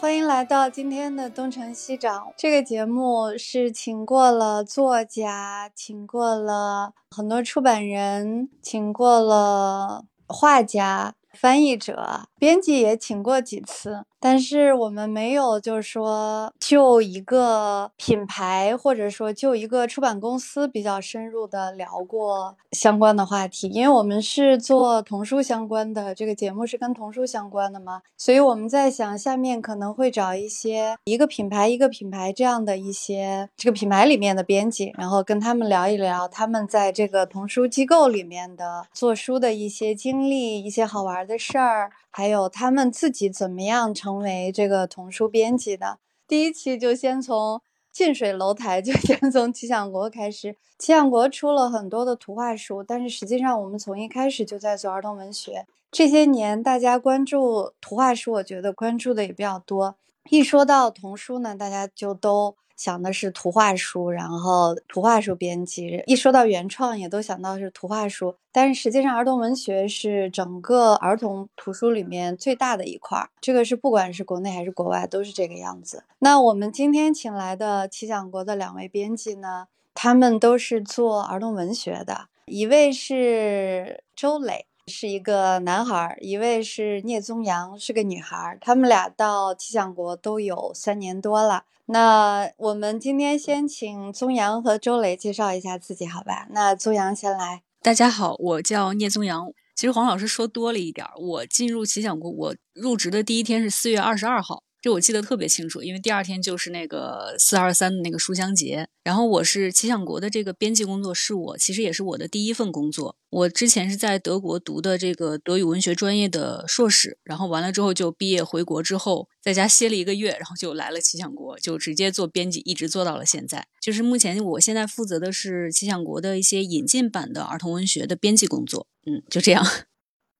欢迎来到今天的东城西长。这个节目是请过了作家，请过了很多出版人，请过了画家。翻译者、编辑也请过几次，但是我们没有，就是说就一个品牌或者说就一个出版公司比较深入的聊过相关的话题。因为我们是做童书相关的，这个节目是跟童书相关的嘛，所以我们在想，下面可能会找一些一个品牌一个品牌这样的一些这个品牌里面的编辑，然后跟他们聊一聊他们在这个童书机构里面的做书的一些经历，一些好玩。的事儿，还有他们自己怎么样成为这个童书编辑的。第一期就先从近水楼台，就 先从奇想国开始。奇想国出了很多的图画书，但是实际上我们从一开始就在做儿童文学。这些年大家关注图画书，我觉得关注的也比较多。一说到童书呢，大家就都。想的是图画书，然后图画书编辑一说到原创，也都想到是图画书。但是实际上，儿童文学是整个儿童图书里面最大的一块儿，这个是不管是国内还是国外都是这个样子。那我们今天请来的奇想国的两位编辑呢，他们都是做儿童文学的，一位是周磊。是一个男孩，一位是聂宗阳，是个女孩。他们俩到奇想国都有三年多了。那我们今天先请宗阳和周磊介绍一下自己，好吧？那宗阳先来。大家好，我叫聂宗阳。其实黄老师说多了一点，我进入奇想国，我入职的第一天是四月二十二号。这我记得特别清楚，因为第二天就是那个四二三的那个书香节。然后我是奇想国的这个编辑工作，是我其实也是我的第一份工作。我之前是在德国读的这个德语文学专业的硕士，然后完了之后就毕业回国之后，在家歇了一个月，然后就来了奇想国，就直接做编辑，一直做到了现在。就是目前我现在负责的是奇想国的一些引进版的儿童文学的编辑工作。嗯，就这样。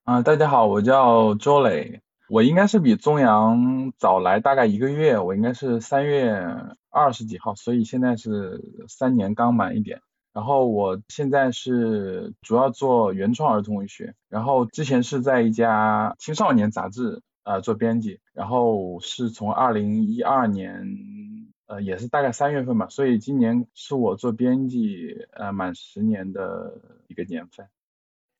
啊，大家好，我叫周磊。我应该是比宗阳早来大概一个月，我应该是三月二十几号，所以现在是三年刚满一点。然后我现在是主要做原创儿童文学，然后之前是在一家青少年杂志呃做编辑，然后是从二零一二年呃也是大概三月份吧，所以今年是我做编辑呃满十年的一个年份。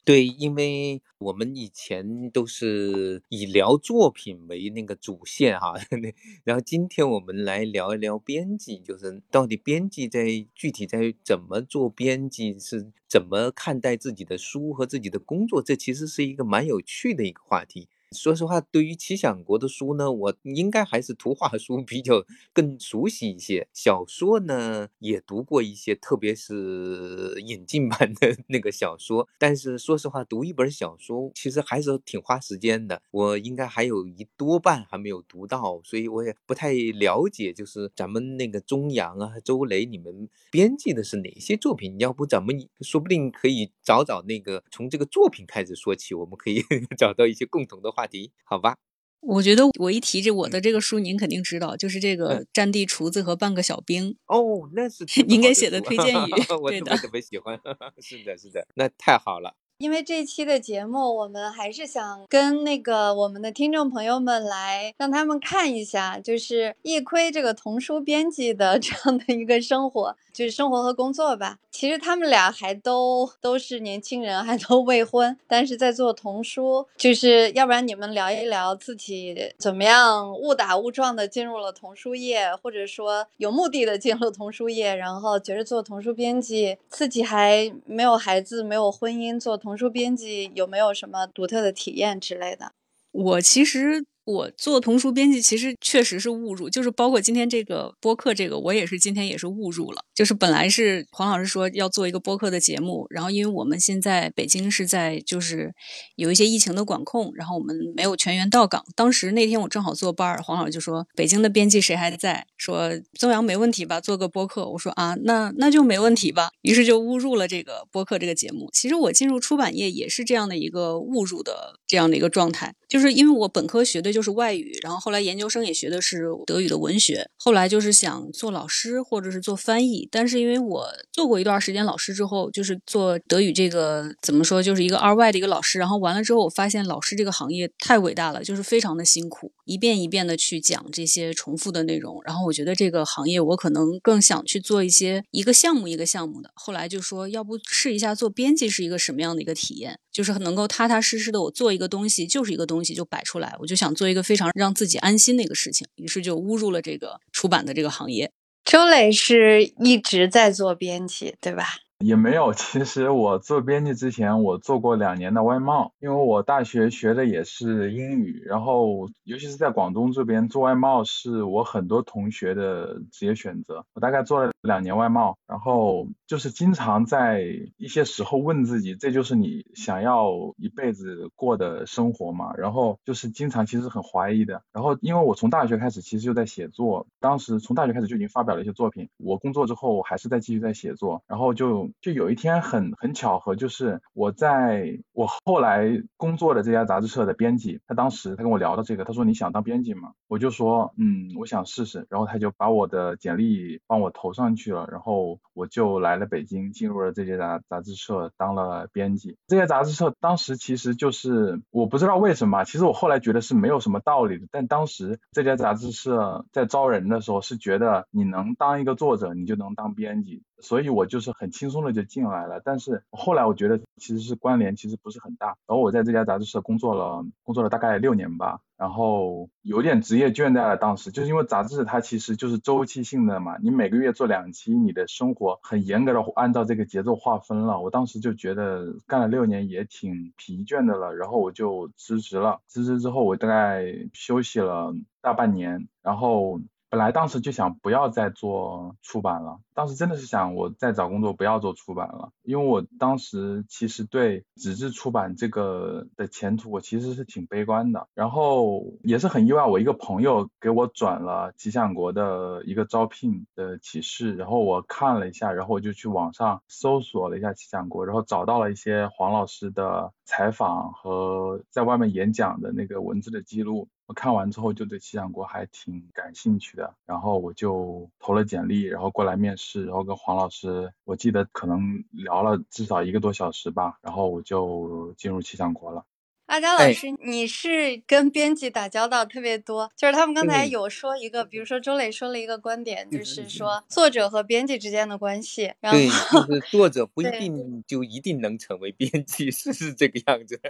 对，因为我们以前都是以聊作品为那个主线哈，然后今天我们来聊一聊编辑，就是到底编辑在具体在怎么做编辑，是怎么看待自己的书和自己的工作，这其实是一个蛮有趣的一个话题。说实话，对于奇想国的书呢，我应该还是图画书比较更熟悉一些。小说呢也读过一些，特别是引进版的那个小说。但是说实话，读一本小说其实还是挺花时间的。我应该还有一多半还没有读到，所以我也不太了解，就是咱们那个中阳啊、周雷，你们编辑的是哪些作品？要不咱们说不定可以找找那个从这个作品开始说起，我们可以 找到一些共同的话。话题好吧，我觉得我一提这我的这个书，您肯定知道，就是这个《战地厨子和半个小兵》哦，那是 您给写的推荐语，我特别特别喜欢，是的，是的，那太好了。因为这期的节目，我们还是想跟那个我们的听众朋友们来让他们看一下，就是易亏这个童书编辑的 这样的一个生活，就是生活和工作吧。其实他们俩还都都是年轻人，还都未婚，但是在做童书。就是要不然你们聊一聊自己怎么样误打误撞的进入了童书业，或者说有目的的进入童书业，然后觉得做童书编辑，自己还没有孩子，没有婚姻，做童。童书编辑有没有什么独特的体验之类的？我其实我做童书编辑，其实确实是误入，就是包括今天这个播客，这个我也是今天也是误入了。就是本来是黄老师说要做一个播客的节目，然后因为我们现在北京是在就是有一些疫情的管控，然后我们没有全员到岗。当时那天我正好坐班儿，黄老师就说北京的编辑谁还在？说曾阳没问题吧？做个播客。我说啊，那那就没问题吧。于是就误入了这个播客这个节目。其实我进入出版业也是这样的一个误入的这样的一个状态，就是因为我本科学的就是外语，然后后来研究生也学的是德语的文学，后来就是想做老师或者是做翻译。但是因为我做过一段时间老师之后，就是做德语这个怎么说，就是一个二外的一个老师。然后完了之后，我发现老师这个行业太伟大了，就是非常的辛苦，一遍一遍的去讲这些重复的内容。然后我觉得这个行业我可能更想去做一些一个项目一个项目的。后来就说要不试一下做编辑是一个什么样的一个体验，就是能够踏踏实实的我做一个东西就是一个东西就摆出来。我就想做一个非常让自己安心的一个事情，于是就误入了这个出版的这个行业。周磊是一直在做编辑，对吧？也没有，其实我做编辑之前，我做过两年的外贸，因为我大学学的也是英语，然后尤其是在广东这边做外贸是我很多同学的职业选择。我大概做了两年外贸，然后就是经常在一些时候问自己，这就是你想要一辈子过的生活吗？然后就是经常其实很怀疑的。然后因为我从大学开始其实就在写作，当时从大学开始就已经发表了一些作品。我工作之后还是在继续在写作，然后就。就有一天很很巧合，就是我在我后来工作的这家杂志社的编辑，他当时他跟我聊到这个，他说你想当编辑吗？我就说嗯，我想试试。然后他就把我的简历帮我投上去了，然后我就来了北京，进入了这家杂杂志社当了编辑。这家杂志社当时其实就是我不知道为什么，其实我后来觉得是没有什么道理的，但当时这家杂志社在招人的时候是觉得你能当一个作者，你就能当编辑。所以我就是很轻松的就进来了，但是后来我觉得其实是关联其实不是很大。然后我在这家杂志社工作了，工作了大概六年吧，然后有点职业倦怠了。当时就是因为杂志它其实就是周期性的嘛，你每个月做两期，你的生活很严格的按照这个节奏划分了。我当时就觉得干了六年也挺疲倦的了，然后我就辞职了。辞职之后我大概休息了大半年，然后。本来当时就想不要再做出版了，当时真的是想我再找工作不要做出版了，因为我当时其实对纸质出版这个的前途我其实是挺悲观的，然后也是很意外，我一个朋友给我转了吉祥国的一个招聘的启示，然后我看了一下，然后我就去网上搜索了一下吉祥国，然后找到了一些黄老师的采访和在外面演讲的那个文字的记录。我看完之后就对气象国还挺感兴趣的，然后我就投了简历，然后过来面试，然后跟黄老师，我记得可能聊了至少一个多小时吧，然后我就进入气象国了。阿佳老师，你是跟编辑打交道特别多，就是他们刚才有说一个，比如说周磊说了一个观点，就是说作者和编辑之间的关系。对，就是作者不一定就一定能成为编辑，是是这个样子。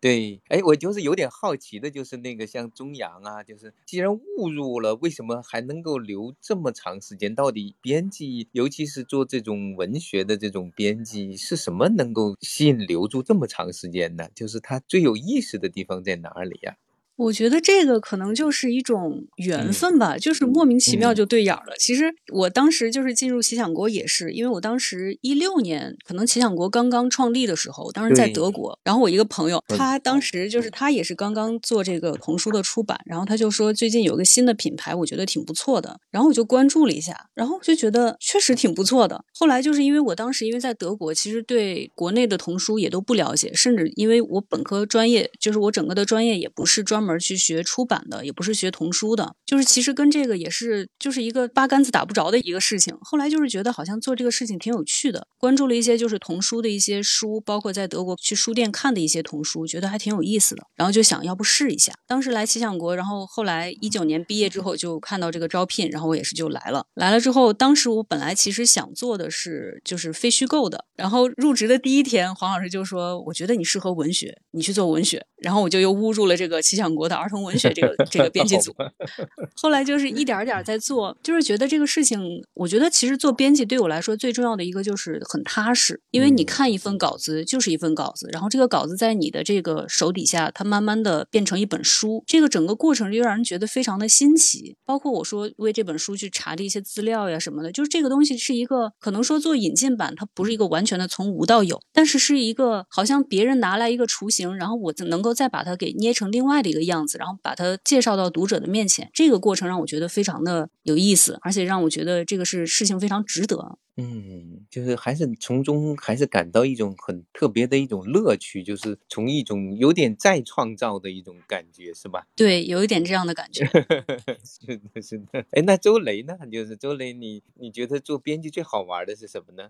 对，哎，我就是有点好奇的，就是那个像中阳啊，就是既然误入了，为什么还能够留这么长时间？到底编辑，尤其是做这种文学的这种编辑，是什么能够吸引留住这么长时间呢？就是他最有意思的地方在哪里呀？我觉得这个可能就是一种缘分吧，就是莫名其妙就对眼了。其实我当时就是进入奇想国也是，因为我当时一六年可能奇想国刚刚创立的时候，当时在德国，然后我一个朋友，他当时就是他也是刚刚做这个童书的出版，然后他就说最近有个新的品牌，我觉得挺不错的，然后我就关注了一下，然后就觉得确实挺不错的。后来就是因为我当时因为在德国，其实对国内的童书也都不了解，甚至因为我本科专业就是我整个的专业也不是专门。而去学出版的，也不是学童书的，就是其实跟这个也是就是一个八竿子打不着的一个事情。后来就是觉得好像做这个事情挺有趣的，关注了一些就是童书的一些书，包括在德国去书店看的一些童书，觉得还挺有意思的，然后就想要不试一下。当时来奇想国，然后后来一九年毕业之后就看到这个招聘，然后我也是就来了。来了之后，当时我本来其实想做的是就是非虚构的，然后入职的第一天，黄老师就说：“我觉得你适合文学，你去做文学。”然后我就又误入了这个奇想国。的儿童文学这个 这个编辑组。后来就是一点点在做，就是觉得这个事情，我觉得其实做编辑对我来说最重要的一个就是很踏实，因为你看一份稿子就是一份稿子，然后这个稿子在你的这个手底下，它慢慢的变成一本书，这个整个过程就让人觉得非常的新奇。包括我说为这本书去查的一些资料呀什么的，就是这个东西是一个可能说做引进版，它不是一个完全的从无到有，但是是一个好像别人拿来一个雏形，然后我能够再把它给捏成另外的一个样子，然后把它介绍到读者的面前，这个过程让我觉得非常的有意思，而且让我觉得这个是事情非常值得。嗯，就是还是从中还是感到一种很特别的一种乐趣，就是从一种有点再创造的一种感觉，是吧？对，有一点这样的感觉。是的，是的。哎，那周雷呢？就是周雷，你你觉得做编辑最好玩的是什么呢？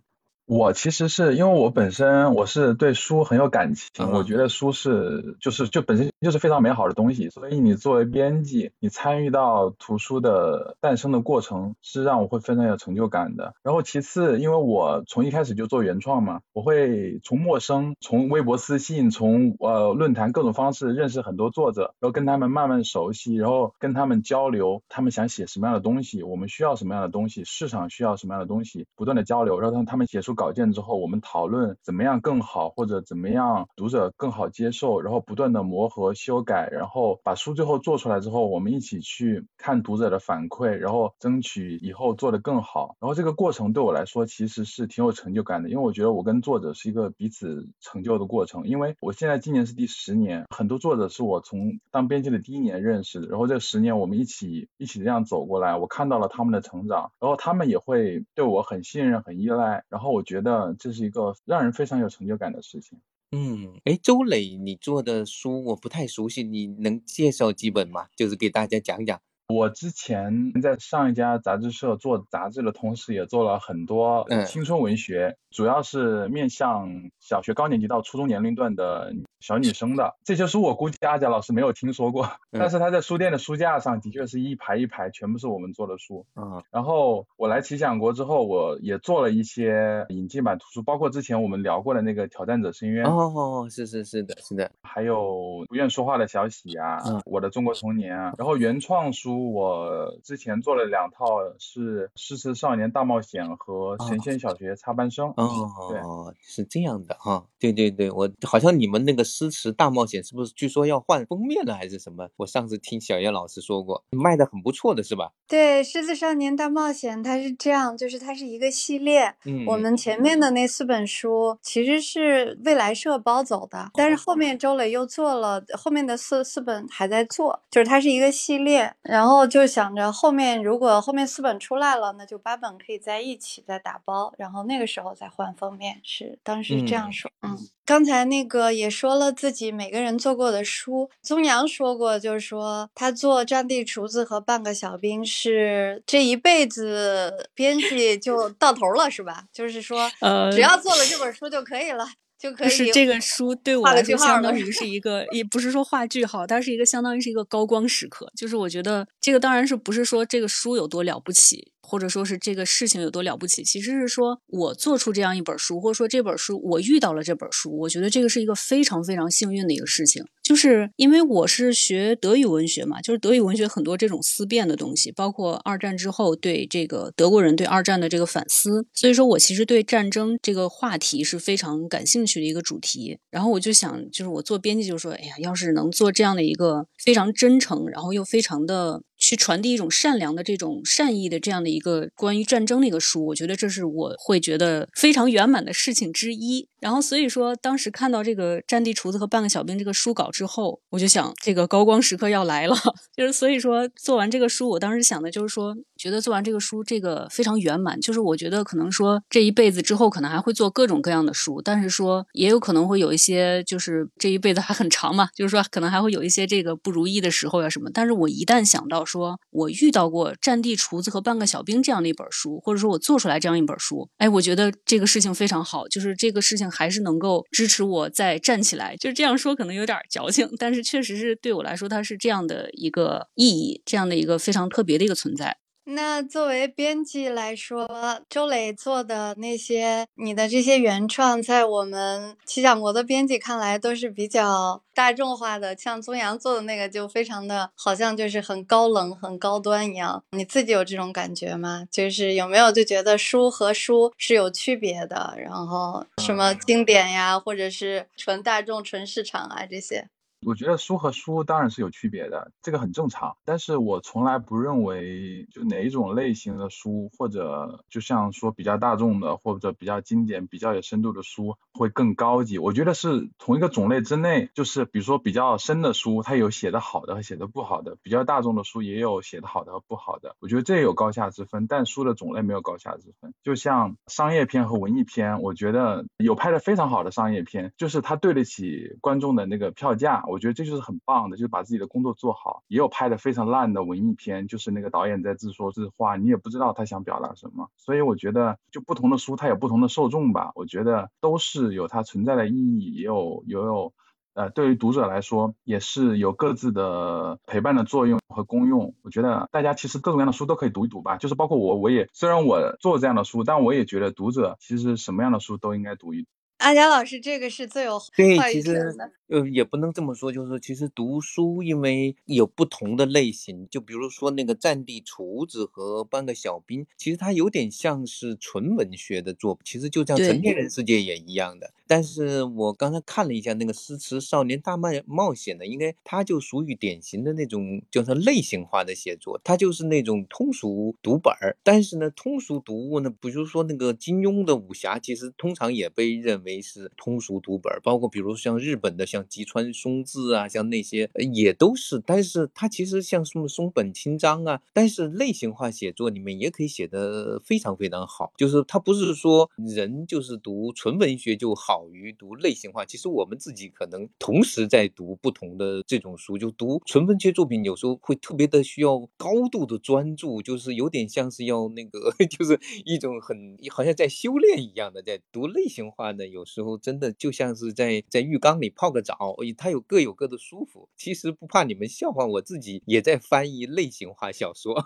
我其实是因为我本身我是对书很有感情，嗯我觉得书是就是就本身就是非常美好的东西，所以你作为编辑，你参与到图书的诞生的过程，是让我会非常有成就感的。然后其次，因为我从一开始就做原创嘛，我会从陌生，从微博私信，从呃论坛各种方式认识很多作者，然后跟他们慢慢熟悉，然后跟他们交流，他们想写什么样的东西，我们需要什么样的东西，市场需要什么样的东西，不断的交流，然后让他们写出稿件之后，我们讨论怎么样更好，或者怎么样读者更好接受，然后不断的磨合修改，然后把书最后做出来之后，我们一起去看读者的反馈，然后争取以后做得更好。然后这个过程对我来说其实是挺有成就感的，因为我觉得我跟作者是一个彼此成就的过程。因为我现在今年是第十年，很多作者是我从当编辑的第一年认识的，然后这十年我们一起一起这样走过来，我看到了他们的成长，然后他们也会对我很信任、很依赖，然后我我觉得这是一个让人非常有成就感的事情。嗯，哎，周磊，你做的书我不太熟悉，你能介绍几本吗？就是给大家讲讲。我之前在上一家杂志社做杂志的同时，也做了很多嗯青春文学，主要是面向小学高年级到初中年龄段的小女生的。这些书我估计阿贾老师没有听说过，嗯 但是他在书店的书架上的确是一排一排，全部是我们做的书。嗯，然后我来奇想国之后，我也做了一些引进版图书，包括之前我们聊过的那个《挑战者深渊》，哦，是是是的，是的，还有不愿说话的小喜啊，嗯我的中国童年啊，然后原创书我之前做了两套，是《诗词少年大冒险》和《神仙小学插班生》。哦，是这样的哈，对对对，我好像你们那个诗词大冒险是不是据说要换封面了还是什么？我上次听小叶老师说过，卖的很不错的是吧？对，《狮子少年大冒险》它是这样，就是它是一个系列。嗯，我们前面的那四本书其实是未来社包走的，但是后面周磊又做了，后面的四四本还在做，就是它是一个系列。然后就想着后面如果后面四本出来了，那就八本可以在一起再打包，然后那个时候再换封面。是当时这样嗯说，嗯。刚才那个也说了自己每个人做过的书，宗阳说过，就是说他做《战地厨子》和《半个小兵》是这一辈子编 辑就到头了，是吧？就是说，呃，只要做了这本书就可以了，就可以。就是这个书对我来说，相当于是 一个，也不是说画句号，它是一个相当于是一个高光时刻。就是我觉得这个当然是不是说这个书有多了不起，或者说是这个事情有多了不起，其实是说我做出这样一本书，或者说这本书我遇到了这本书，我觉得这个是一个非常非常幸运的一个事情。就是因为我是学德语文学嘛，就是德语文学很多这种思辨的东西，包括二战之后对这个德国人对二战的这个反思，所以说我其实对战争这个话题是非常感兴趣的一个主题。然后我就想，就是我做编辑，就说，哎呀，要是能做这样的一个非常真诚，然后又非常的去传递一种善良的这种善意的这样的一个关于战争的一个书，我觉得这是我会觉得非常圆满的事情之一。然后所以说，当时看到这个《战地厨子和半个小兵》这个书稿之后，我就想，这个高光时刻要来了。就是所以说，做完这个书，我当时想的就是说，觉得做完这个书，这个非常圆满。就是我觉得可能说这一辈子之后，可能还会做各种各样的书，但是说也有可能会有一些，就是这一辈子还很长嘛，就是说可能还会有一些这个不如意的时候呀什么。但是我一旦想到说我遇到过《战地厨子和半个小兵》这样的一本书，或者说我做出来这样一本书，哎，我觉得这个事情非常好，就是这个事情还是能够支持我再站起来。就是这样说可能有点矫情，但是确实是对我来说，它是这样的一个意义，这样的一个非常特别的一个存在。那作为编辑来说，周磊做的那些，你的这些原创，在我们七小国的编辑看来都是比较大众化的。像宗阳做的那个，就非常的好像就是很高冷、很高端一样。你自己有这种感觉吗？就是有没有就觉得书和书是有区别的？然后什么经典呀，或者是纯大众、纯市场啊这些？我觉得书和书当然是有区别的，这个很正常。但是我从来不认为就哪一种类型的书，或者就像说比较大众的，或者比较经典、比较有深度的书会更高级。我觉得是同一个种类之内，就是比如说比较深的书，它有写的好的和写的不好的；比较大众的书也有写的好的和不好的。我觉得这有高下之分，但书的种类没有高下之分。就像商业片和文艺片，我觉得有拍的非常好的商业片，就是它对得起观众的那个票价。我觉得这就是很棒的，就是把自己的工作做好。也有拍的非常烂的文艺片，就是那个导演在自说自话，你也不知道他想表达什么。所以我觉得，就不同的书它有不同的受众吧。我觉得都是有它存在的意义，也有也有呃，对于读者来说也是有各自的陪伴的作用和功用。我觉得大家其实各种各样的书都可以读一读吧。就是包括我，我也虽然我做这样的书，但我也觉得读者其实什么样的书都应该读一读。阿佳老师，这个是最有对，话语其实权的。呃也不能这么说，就是其实读书因为有不同的类型，就比如说那个《战地厨子》和《半个小兵》，其实它有点像是纯文学的作品，其实就像成年人世界也一样的。但是我刚才看了一下那个《诗词少年大冒冒险》的，应该它就属于典型的那种就是类型化的写作，它就是那种通俗读本儿。但是呢，通俗读物呢，比如说那个金庸的武侠，其实通常也被认为是通俗读本，包括比如像日本的像吉川松治啊，像那些也都是。但是它其实像什么松本清张啊，但是类型化写作里面也可以写得非常非常好，就是它不是说人就是读纯文学就好于读类型化，其实我们自己可能同时在读不同的这种书，就读纯文学作品有时候会特别的需要高度的专注，就是有点像是要那个，就是一种很好像在修炼一样的，在读类型化呢，有有时候真的就像是在在浴缸里泡个澡，它有各有各的舒服。其实不怕你们笑话，我自己也在翻译类型化小说，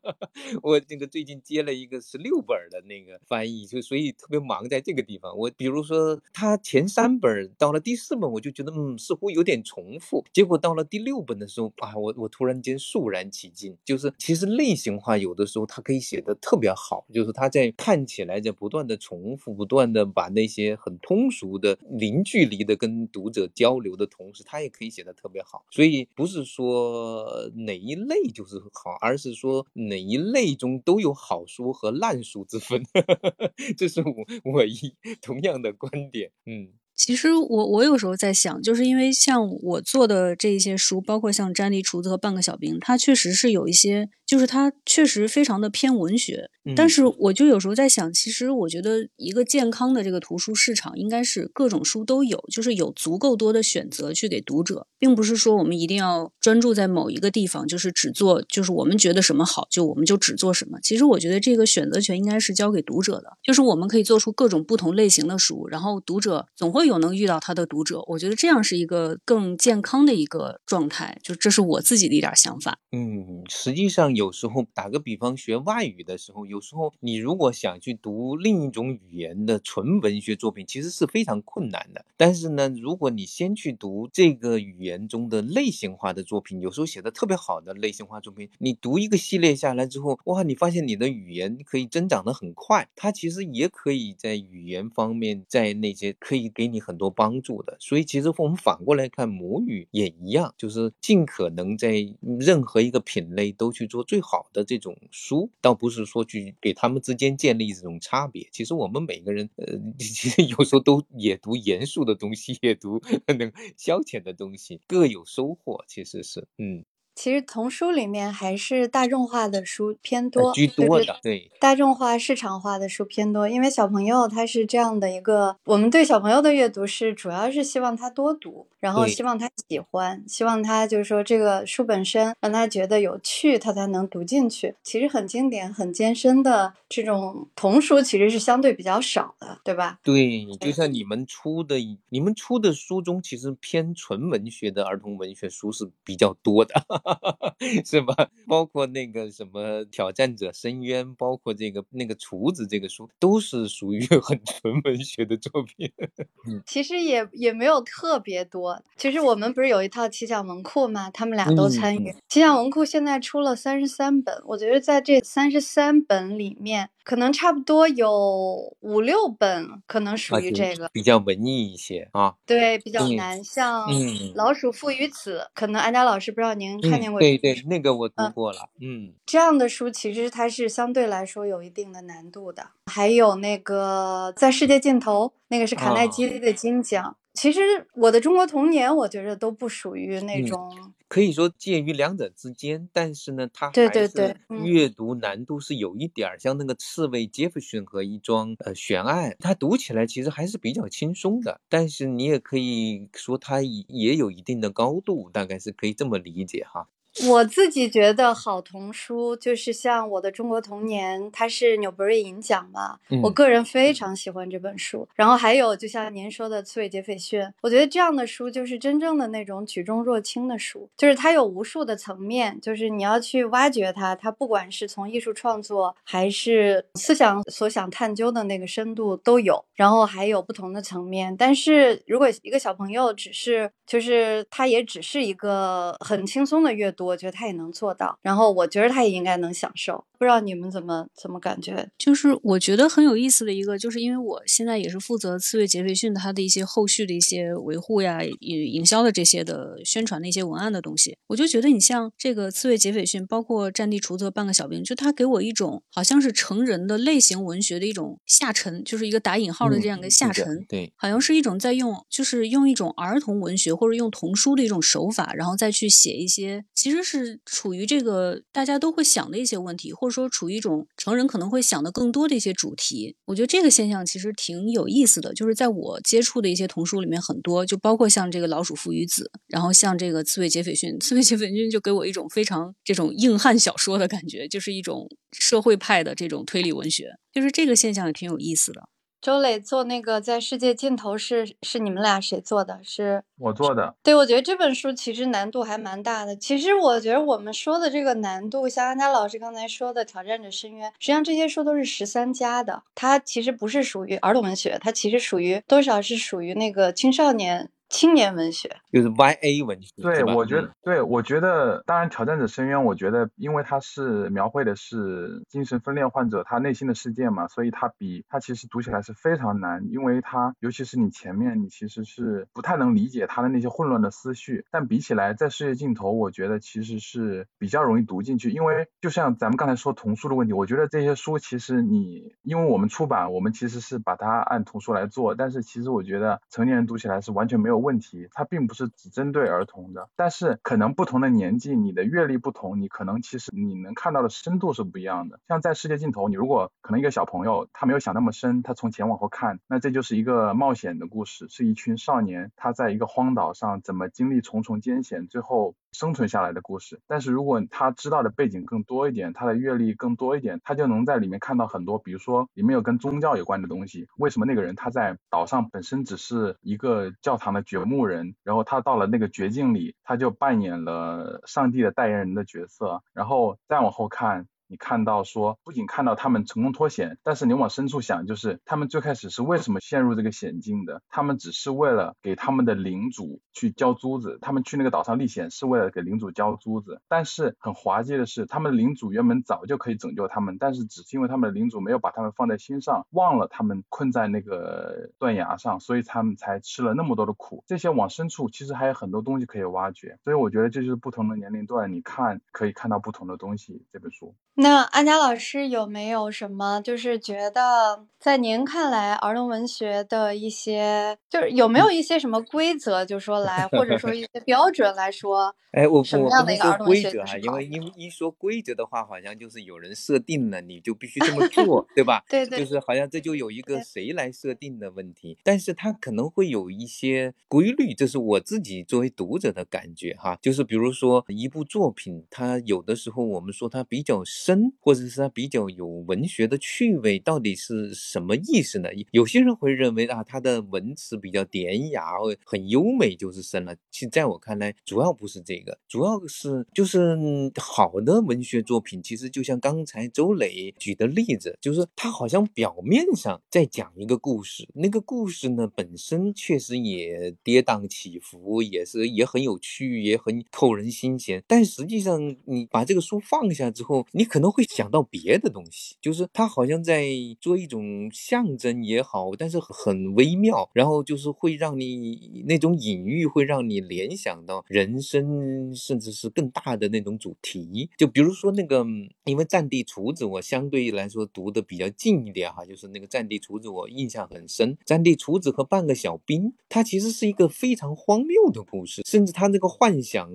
我这个最近接了一个十六本的那个翻译，就所以特别忙在这个地方。我比如说，他前三本到了第四本，我就觉得嗯似乎有点重复，结果到了第六本的时候啊，我我突然间肃然起敬，就是其实类型化有的时候它可以写的特别好，就是他在看起来在不断的重复，不断的把那些很通俗的零距离的跟读者交流的同时，他也可以写的特别好。所以不是说哪一类就是好，而是说哪一类中都有好书和烂书之分，这是我我一同样的观点。嗯。其实我我有时候在想，就是因为像我做的这一些书，包括像《詹妮厨子》和《半个小兵》，它确实是有一些，就是它确实非常的偏文学。但嗯是我就有时候在想，其实我觉得一个健康的这个图书市场，应该是各种书都有，就是有足够多的选择去给读者，并不是说我们一定要专注在某一个地方，就是只做，就是我们觉得什么好，就我们就只做什么。其实我觉得这个选择权应该是交给读者的，就是我们可以做出各种不同类型的书，然后读者总会有能遇到他的读者。我觉得这样是一个更健康的一个状态，就这是我自己的一点想法。嗯，实际上有时候打个比方，学外语的时候，有时候你如果想去读另一种语言的纯文学作品，其实是非常困难的。但是呢，如果你先去读这个语言中的类型化的作品，有时候写的特别好的类型化作品，你读一个系列下来之后，哇，你发现你的语言可以增长的很快，它其实也可以在语言方面，在那些可以给你很多帮助的。所以其实我们反过来看，母语也一样，就是尽可能在任何一个品类都去做最好的这种书，倒不是说去给他们之间建立这种差别。其实我们每个人，呃，其实有时候都也读严肃的东西，也读 那个消遣的东西，各有收获。其实是，嗯，其实童书里面还是大众化的书偏呃多，居多的，对。大众化、市场化的书偏多，因为小朋友他是这样的一个，我们对小朋友的阅读是主要是希望他多读，然后希望他喜欢，希望他就是说这个书本身让他觉得有趣，他才能读进去。其实很经典、很艰深的这种童书其实是相对比较少的，对吧？对，就像你们出的，你们出的书中，其实偏纯文学的儿童文学书是比较多的。是吧？包括那个什么《挑战者深渊》，包括这个那个厨子这个书，都是属于 很纯文学的作品。其实也也没有特别多。其实我们不是有一套奇想文库嘛？他们俩都参与。奇想文库现在出了三十三本，我觉得在这三十三本里面。可能差不多有五六本，可能属于这个比较文艺一些啊。对，比较难，像《老鼠父与子》，可能安佳老师不知道您看见过？对对，那个我读过了。嗯，这样的书其实它是相对来说有一定的难度的。还有那个在世界尽头，那个是卡耐基的金奖。其实我的中国童年，我觉得都不属于那种。可以说介于两者之间，但是呢，它对对对，阅读难度是有一点儿像那个刺猬杰弗逊和一桩呃悬案，它读起来其实还是比较轻松的。但是你也可以说它也有一定的高度，大概是可以这么理解哈。我自己觉得好童书就是像我的中国童年，它是纽伯瑞银奖嘛，我个人非常喜欢这本书。然后还有就像您说的《刺猬杰斐逊》，我觉得这样的书就是真正的那种举重若轻的书，就是它有无数的层面，就是你要去挖掘它，它不管是从艺术创作还是思想所想探究的那个深度都有，然后还有不同的层面。但是如果一个小朋友只是就是他也只是一个很轻松的阅读。我觉得他也能做到，然后我觉得他也应该能享受。不知道你们怎么怎么感觉？就是我觉得很有意思的一个，就是因为我现在也是负责刺猬杰斐逊他的一些后续的一些维护呀、营营销的这些的宣传的一些文案的东西。我就觉得你像这个刺猬杰斐逊，包括战地厨子、半个小兵，就他给我一种好像是成人的类型文学的一种下沉，就是一个打引号的这样一个下沉。对，好像是一种在用，就是用一种儿童文学或者用童书的一种手法，然后再去写一些其实是处于这个大家都会想的一些问题，或者。说处于一种成人可能会想的更多的一些主题，我觉得这个现象其实挺有意思的。就是在我接触的一些童书里面，很多就包括像这个《老鼠父与子》，然后像这个《刺猬杰斐逊》，《刺猬杰斐逊》就给我一种非常这种硬汉小说的感觉，就是一种社会派的这种推理文学，就是这个现象也挺有意思的。周磊做那个在世界尽头是是你们俩谁做的？是我做的。对，我觉得这本书其实难度还蛮大的。其实我觉得我们说的这个难度，像安佳老师刚才说的《挑战者深渊》，实际上这些书都是十三加的，它其实不是属于儿童文学，它其实属于多少是属于那个青少年。青年文学。就是 Y A 文学，对，我觉得，对，我觉得，当然，挑战者深渊，我觉得，因为它是描绘的是精神分裂患者他内心的世界嘛，所以它比它其实读起来是非常难，因为它尤其是你前面你其实是不太能理解他的那些混乱的思绪，但比起来在世界尽头，我觉得其实是比较容易读进去，因为就像咱们刚才说童书的问题，我觉得这些书其实你，因为我们出版，我们其实是把它按童书来做，但是其实我觉得成年人读起来是完全没有。问题，它并不是只针对儿童的，但是可能不同的年纪，你的阅历不同，你可能其实你能看到的深度是不一样的。像在世界尽头，你如果可能一个小朋友他没有想那么深，他从前往后看，那这就是一个冒险的故事，是一群少年他在一个荒岛上怎么经历重重艰险，最后。生存下来的故事，但是如果他知道的背景更多一点，他的阅历更多一点，他就能在里面看到很多，比如说里面有跟宗教有关的东西。为什么那个人他在岛上本身只是一个教堂的掘墓人，然后他到了那个绝境里，他就扮演了上帝的代言人的角色，然后再往后看。你看到说，不仅看到他们成功脱险，但是你往深处想，就是他们最开始是为什么陷入这个险境的？他们只是为了给他们的领主去交租子，他们去那个岛上历险是为了给领主交租子。但是很滑稽的是，他们的领主原本早就可以拯救他们，但是只是因为他们的领主没有把他们放在心上，忘了他们困在那个断崖上，所以他们才吃了那么多的苦。这些往深处其实还有很多东西可以挖掘，所以我觉得这就是不同的年龄段，你看可以看到不同的东西。这本书。那安佳老师有没有什么，就是觉得在您看来，儿童文学的一些，就是有没有一些什么规则，就说来，或者说一些标准来说，哎，我什么样的一个儿童文学规则啊？因为一一说规则的话，好像就是有人设定了，你就必须这么 做，对吧？对对，就是好像这就有一个谁来设定的问题，但是它可能会有一些规律，这是我自己作为读者的感觉哈，就是比如说一部作品，它有的时候我们说它比较。深，或者是它比较有文学的趣味，到底是什么意思呢？有些人会认为啊，它的文词比较典雅，或很优美就是深了。其实在我看来，主要不是这个，主要是就是好的文学作品，其实就像刚才周磊举的例子，就是他好像表面上在讲一个故事，那个故事呢本身确实也跌宕起伏，也是也很有趣，也很扣人心弦。但实际上，你把这个书放下之后，你可能会想到别的东西，就是它好像在做一种象征也好，但是很微妙，然后就是会让你那种隐喻，会让你联想到人生，甚至是更大的那种主题。就比如说那个，因为《战地厨子》，我相对来说读的比较近一点哈，就是那个《战地厨子》，我印象很深，《战地厨子》和半个小兵，它其实是一个非常荒谬的故事，甚至他那个幻想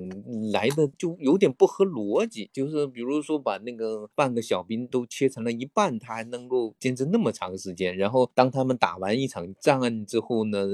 来的就有点不合逻辑，就是比如说把那个半个小兵都切成了一半，他还能够坚持那么长时间，然后当他们打完一场仗之后呢，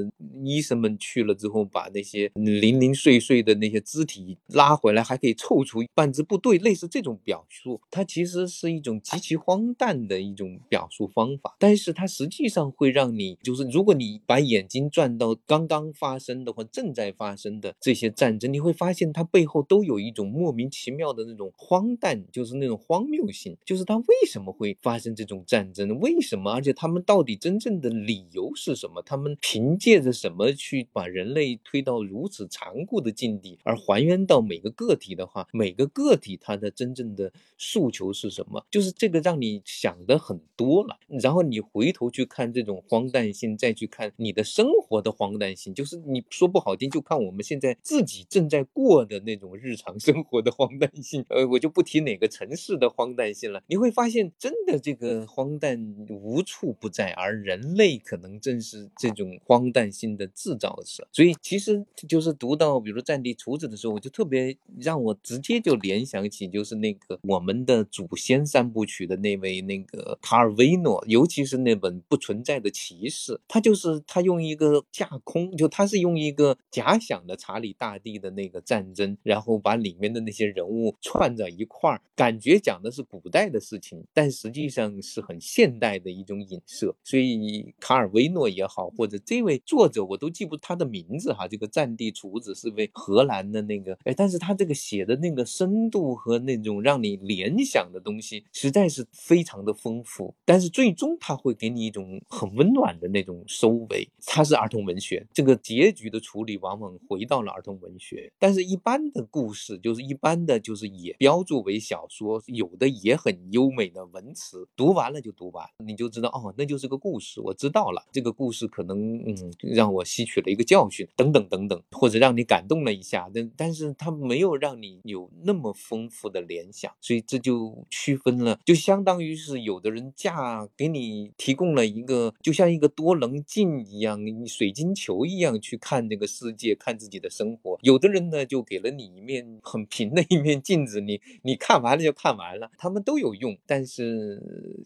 医生们去了之后，把那些零零碎碎的那些肢体拉回来，还可以凑出半支部队，类似这种表述，它其实是一种极其荒诞的一种表述方法，但是它实际上会让你，就是如果你把眼睛转到刚刚发生的或正在发生的这些战争，你会发现它背后都有一种莫名其妙的那种荒诞，就是那种荒谬性，就是它为什么会发生这种战争？为什么？而且他们到底真正的理由是什么？他们凭借着什么去把人类推到如此残酷的境地？而还原到每个个体的话，每个个体他的真正的诉求是什么？就是这个让你想的很多了。然后你回头去看这种荒诞性，再去看你的生活的荒诞性，就是你说不好听，就看我们现在自己正在过的那种日常生活的荒诞性。呃，我就不提哪个城市的荒诞性了。你会发现，真的这个荒诞无处不在，而人类可能正是这种荒诞性的制造者。所以，其实就是读到比如《战地厨子》的时候，我就特别让我直接就联想起，就是那个我们的祖先三部曲的那位那个卡尔维诺，尤其是那本《不存在的骑士》，他就是他用一个架空，就他是用一个假想的查理大帝的那个战争，然后把里面的那些人物串在一块儿，感觉讲的是古代的事情，但实际上是很现代的一种影射。所以卡尔维诺也好，或者这位作者我都记不他的名字哈，这个《战地厨子》是位荷兰的那个，哎，但是他这个写的那个深度和那种让你联想的东西，实在是非常的丰富。但是最终他会给你一种很温暖的那种收尾。它是儿童文学，这个结局的处理往往回到了儿童文学。但是，一般的故事就是一般的，就是也标注为小说，有的也很优美的文词，读完了就读完，你就知道哦，那就是个故事，我知道了。这个故事可能嗯让我吸取了一个教训，等等等等，或者让你感动了一下，但但是它没有让你有那么丰富的联想，所以这就区分了，就相当于是有的人架给你提供了一个，就像一个多棱镜一样，水晶球一样去看这个世界，看自己的生活。有的人呢，就给了你一面很平的一面镜子，你你看完了就看完了，他们都有用，但是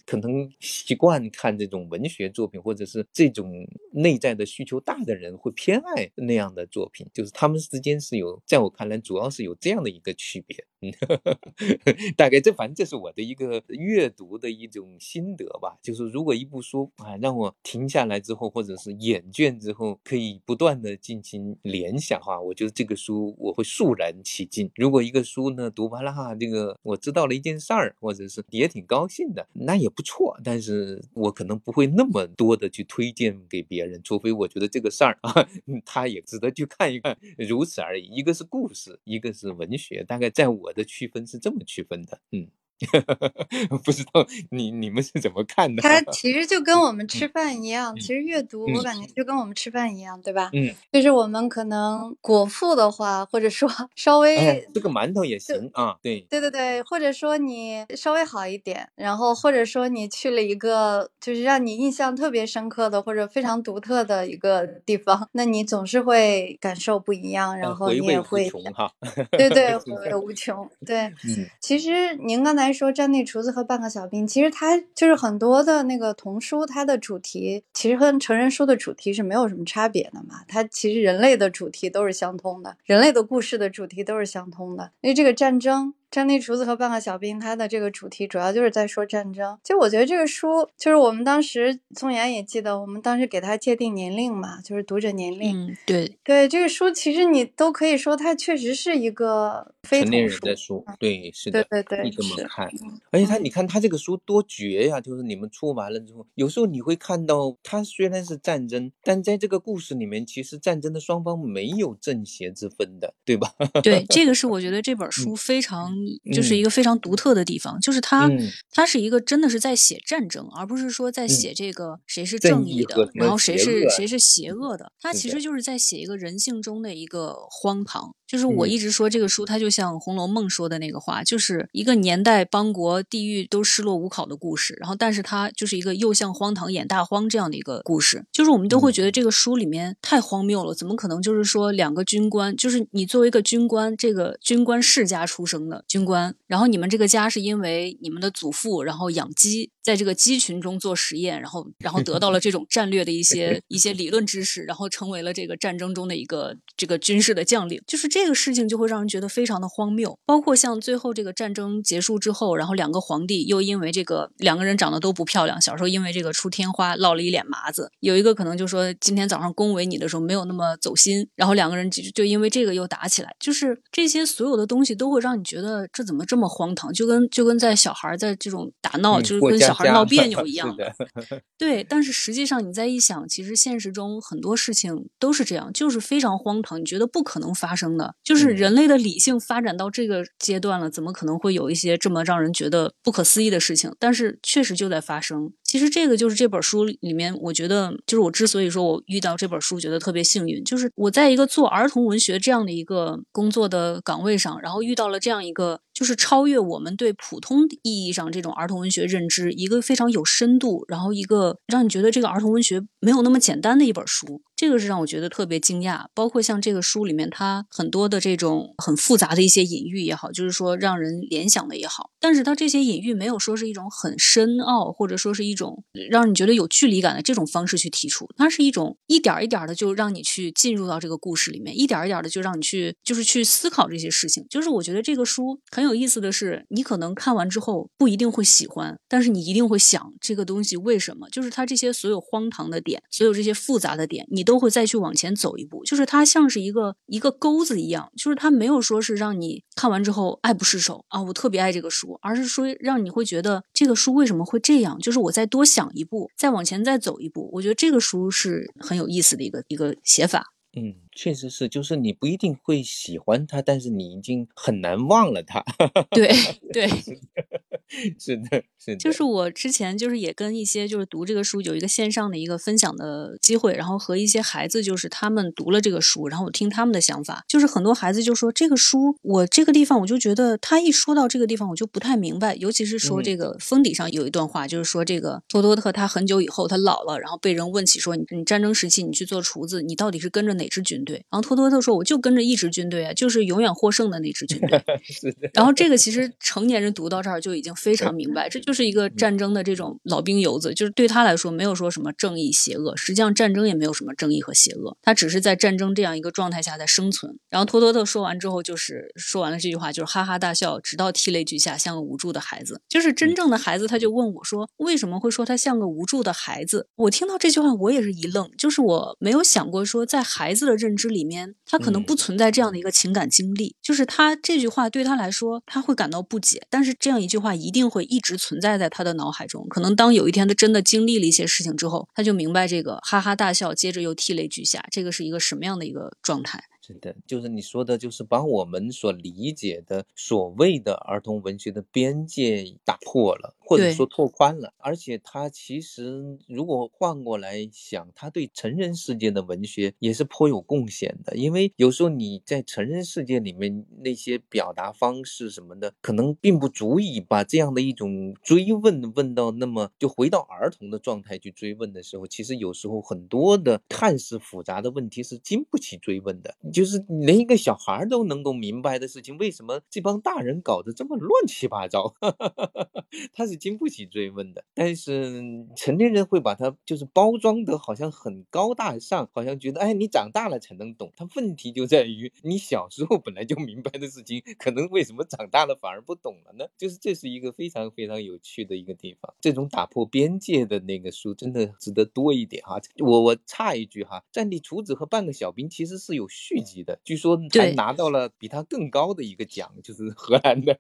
可能习惯看这种文学作品，或者是这种内在的需求大的人会偏爱那样的作品，就是他们之间是有，在我看来，主要是有这样的一个区别。嗯，大概这反正这是我的一个阅读的一种心得吧。就是如果一部书啊让我停下来之后，或者是厌倦之后，可以不断的进行联想哈，我觉得这个书我会肃然起敬。如果一个书呢读完了哈，这个我知道了一件事儿，或者是也挺高兴的，那也不错。但是我可能不会那么多的去推荐给别人，除非我觉得这个事儿啊，他也值得去看一看，如此而已。一个是故事，一个是文学，大概在我的区分是这么区分的，嗯。不知道你你们是怎么看的？它其实就跟我们吃饭一样，其实阅读我感觉就跟我们吃饭一样，对吧？嗯，就是我们可能果腹的话，或者说 稍微这个馒头也行啊，对对对对，或者说你稍微好一点，然后或者说你去了一个就是让你印象特别深刻的或者非常独特的一个地方，那你总是会感受不一样，然后你也会哈，对对，回味无穷。对，嗯，其实您刚才。说《战地厨子》和《半个小兵》，其实它就是很多的那个童书，它的主题其实和成人书的主题是没有什么差别的嘛。它其实人类的主题都是相通的，人类的故事的主题都是相通的。因为这个战争战地厨子和半个小兵，它的这个主题主要就是在说战争。就我觉得这个书，就是我们当时宋岩也记得，我们当时给他界定年龄嘛，就是读者年龄。嗯，对，对这个书，其实你都可以说它确实是一个非成年。人的书，对，是的，对对可以这么是看。嗯而且他，嗯你看他这个书多绝呀！就是你们出完了之后，有时候你会看到，他虽然是战争，但在这个故事里面，其实战争的双方没有正邪之分的，对吧？对，这个是我觉得这本书非常，就是一个非常独特的地方，就是它，嗯。它是一个真的是在写战争，而不是说在写这个谁是正正义的，然后谁是谁是邪恶的，他其实就是在写一个人性中的一个荒唐。就是我嗯一直说这个书，它就像《红楼梦》说的那个话，就是一个年代、邦国、地域都失落无考的故事。然后，但是它就是一个又像荒唐演大荒这样的一个故事。就是我们都会觉得这个书里面太荒谬了，怎么可能就是说两个军官，就是你作为一个军官，这个军官世家出生的军官，然后你们这个家是因为你们的祖父然后养鸡，在这个鸡群中做实验，然后然后得到了这种战略的一些 一些理论知识，然后成为了这个战争中的一个这个军事的将领，就是这个事情就会让人觉得非常的荒谬。包括像最后这个战争结束之后，然后两个皇帝又因为这个两个人长得都不漂亮，小时候因为这个出天花落了一脸麻子，有一个可能就说今天早上恭维你的时候没有那么走心，然后两个人就就因为这个又打起来，就是这些所有的东西都会让你觉得这怎么这么荒唐，就跟就跟在小孩在这种打闹，嗯就是跟小闹别扭一样，对，但是实际上你再一想，其实现实中很多事情都是这样，就是非常荒唐，你觉得不可能发生的，就是嗯人类的理性发展到这个阶段了，怎么可能会有一些这么让人觉得不可思议的事情？但是确实就在发生。其实这个就是这本书里面，我觉得就是我之所以说我遇到这本书觉得特别幸运，就是我在一个做儿童文学这样的一个工作的岗位上，然后遇到了这样一个就是超越我们对普通意义上这种儿童文学认知，一个非常有深度，然后一个让你觉得这个儿童文学没有那么简单的一本书，这个是让我觉得特别惊讶。包括像这个书里面，它很多的这种很复杂的一些隐喻也好，就是说让人联想的也好，但是它这些隐喻没有说是一种很深奥，或者说是一种让你觉得有距离感的这种方式去提出，它是一种一点儿一点的就让你去进入到这个故事里面，一点儿一点的就让你去就是去思考这些事情。就是我觉得这个书很有意思的是，你可能看完之后不一定会喜欢，但是你一定会想这个东西为什么？就是它这些所有荒唐的点，所有这些复杂的点，你都会再去往前走一步。就是它像是一个一个钩子一样，就是它没有说是让你看完之后爱不释手啊，我特别爱这个书，而是说让你会觉得这个书为什么会这样？就是我再多想一步，再往前再走一步。我觉得这个书是很有意思的一个一个写法。嗯，确实是，就是你不一定会喜欢他，但是你已经很难忘了他。对 对，是的，是的，就是我之前就是也跟一些就是读这个书有一个线上的一个分享的机会，然后和一些孩子就是他们读了这个书，然后我听他们的想法，就是很多孩子就说这个书我这个地方我就觉得他一说到这个地方我就不太明白，尤其是说嗯这个封底上有一段话，就是说这个托托特他很久以后他老了，然后被人问起说你你战争时期你去做厨子，你到底是跟着哪支军队？然后托托特说我就跟着一支军队啊，就是永远获胜的那支军队。然后这个其实成年人读到这儿就已经非常明白，这就是一个战争的这种老兵游子，就是对他来说没有说什么正义邪恶，实际上战争也没有什么正义和邪恶，他只是在战争这样一个状态下在生存。然后托托特说完之后，就是说完了这句话，就是哈哈大笑，直到涕泪俱下，像个无助的孩子。就是真正的孩子，他就问我说，为什么会说他像个无助的孩子？我听到这句话，我也是一愣，就是我没有想过说，在孩子的认知里面，他可能嗯不存在这样的一个情感经历，就是他这句话对他来说，他会感到不解，但是这样一句话一定会一直存在在他的脑海中。可能当有一天他真的经历了一些事情之后，他就明白这个哈哈大笑，接着又涕泪俱下，这个是一个什么样的一个状态。真的，就是你说的，就是把我们所理解的所谓的儿童文学的边界打破了，或者说拓宽了。而且他其实如果换过来想，他对成人世界的文学也是颇有贡献的。因为有时候你在成人世界里面那些表达方式什么的，可能并不足以把这样的一种追问问到那么就回到儿童的状态去追问的时候，其实有时候很多的看似复杂的问题是经不起追问的。就是连一个小孩儿都能够明白的事情，为什么这帮大人搞得这么乱七八糟？他是经不起追问的。但是成年人会把它就是包装的好像很高大上，好像觉得哎，你长大了才能懂。它问题就在于你小时候本来就明白的事情，可能为什么长大了反而不懂了呢？就是这是一个非常非常有趣的一个地方。这种打破边界的那个书真的值得多一点哈。我我插一句哈，《战地厨子和半个小兵》其实是有续集的，据说还拿到了比他更高的一个奖，就是荷兰的。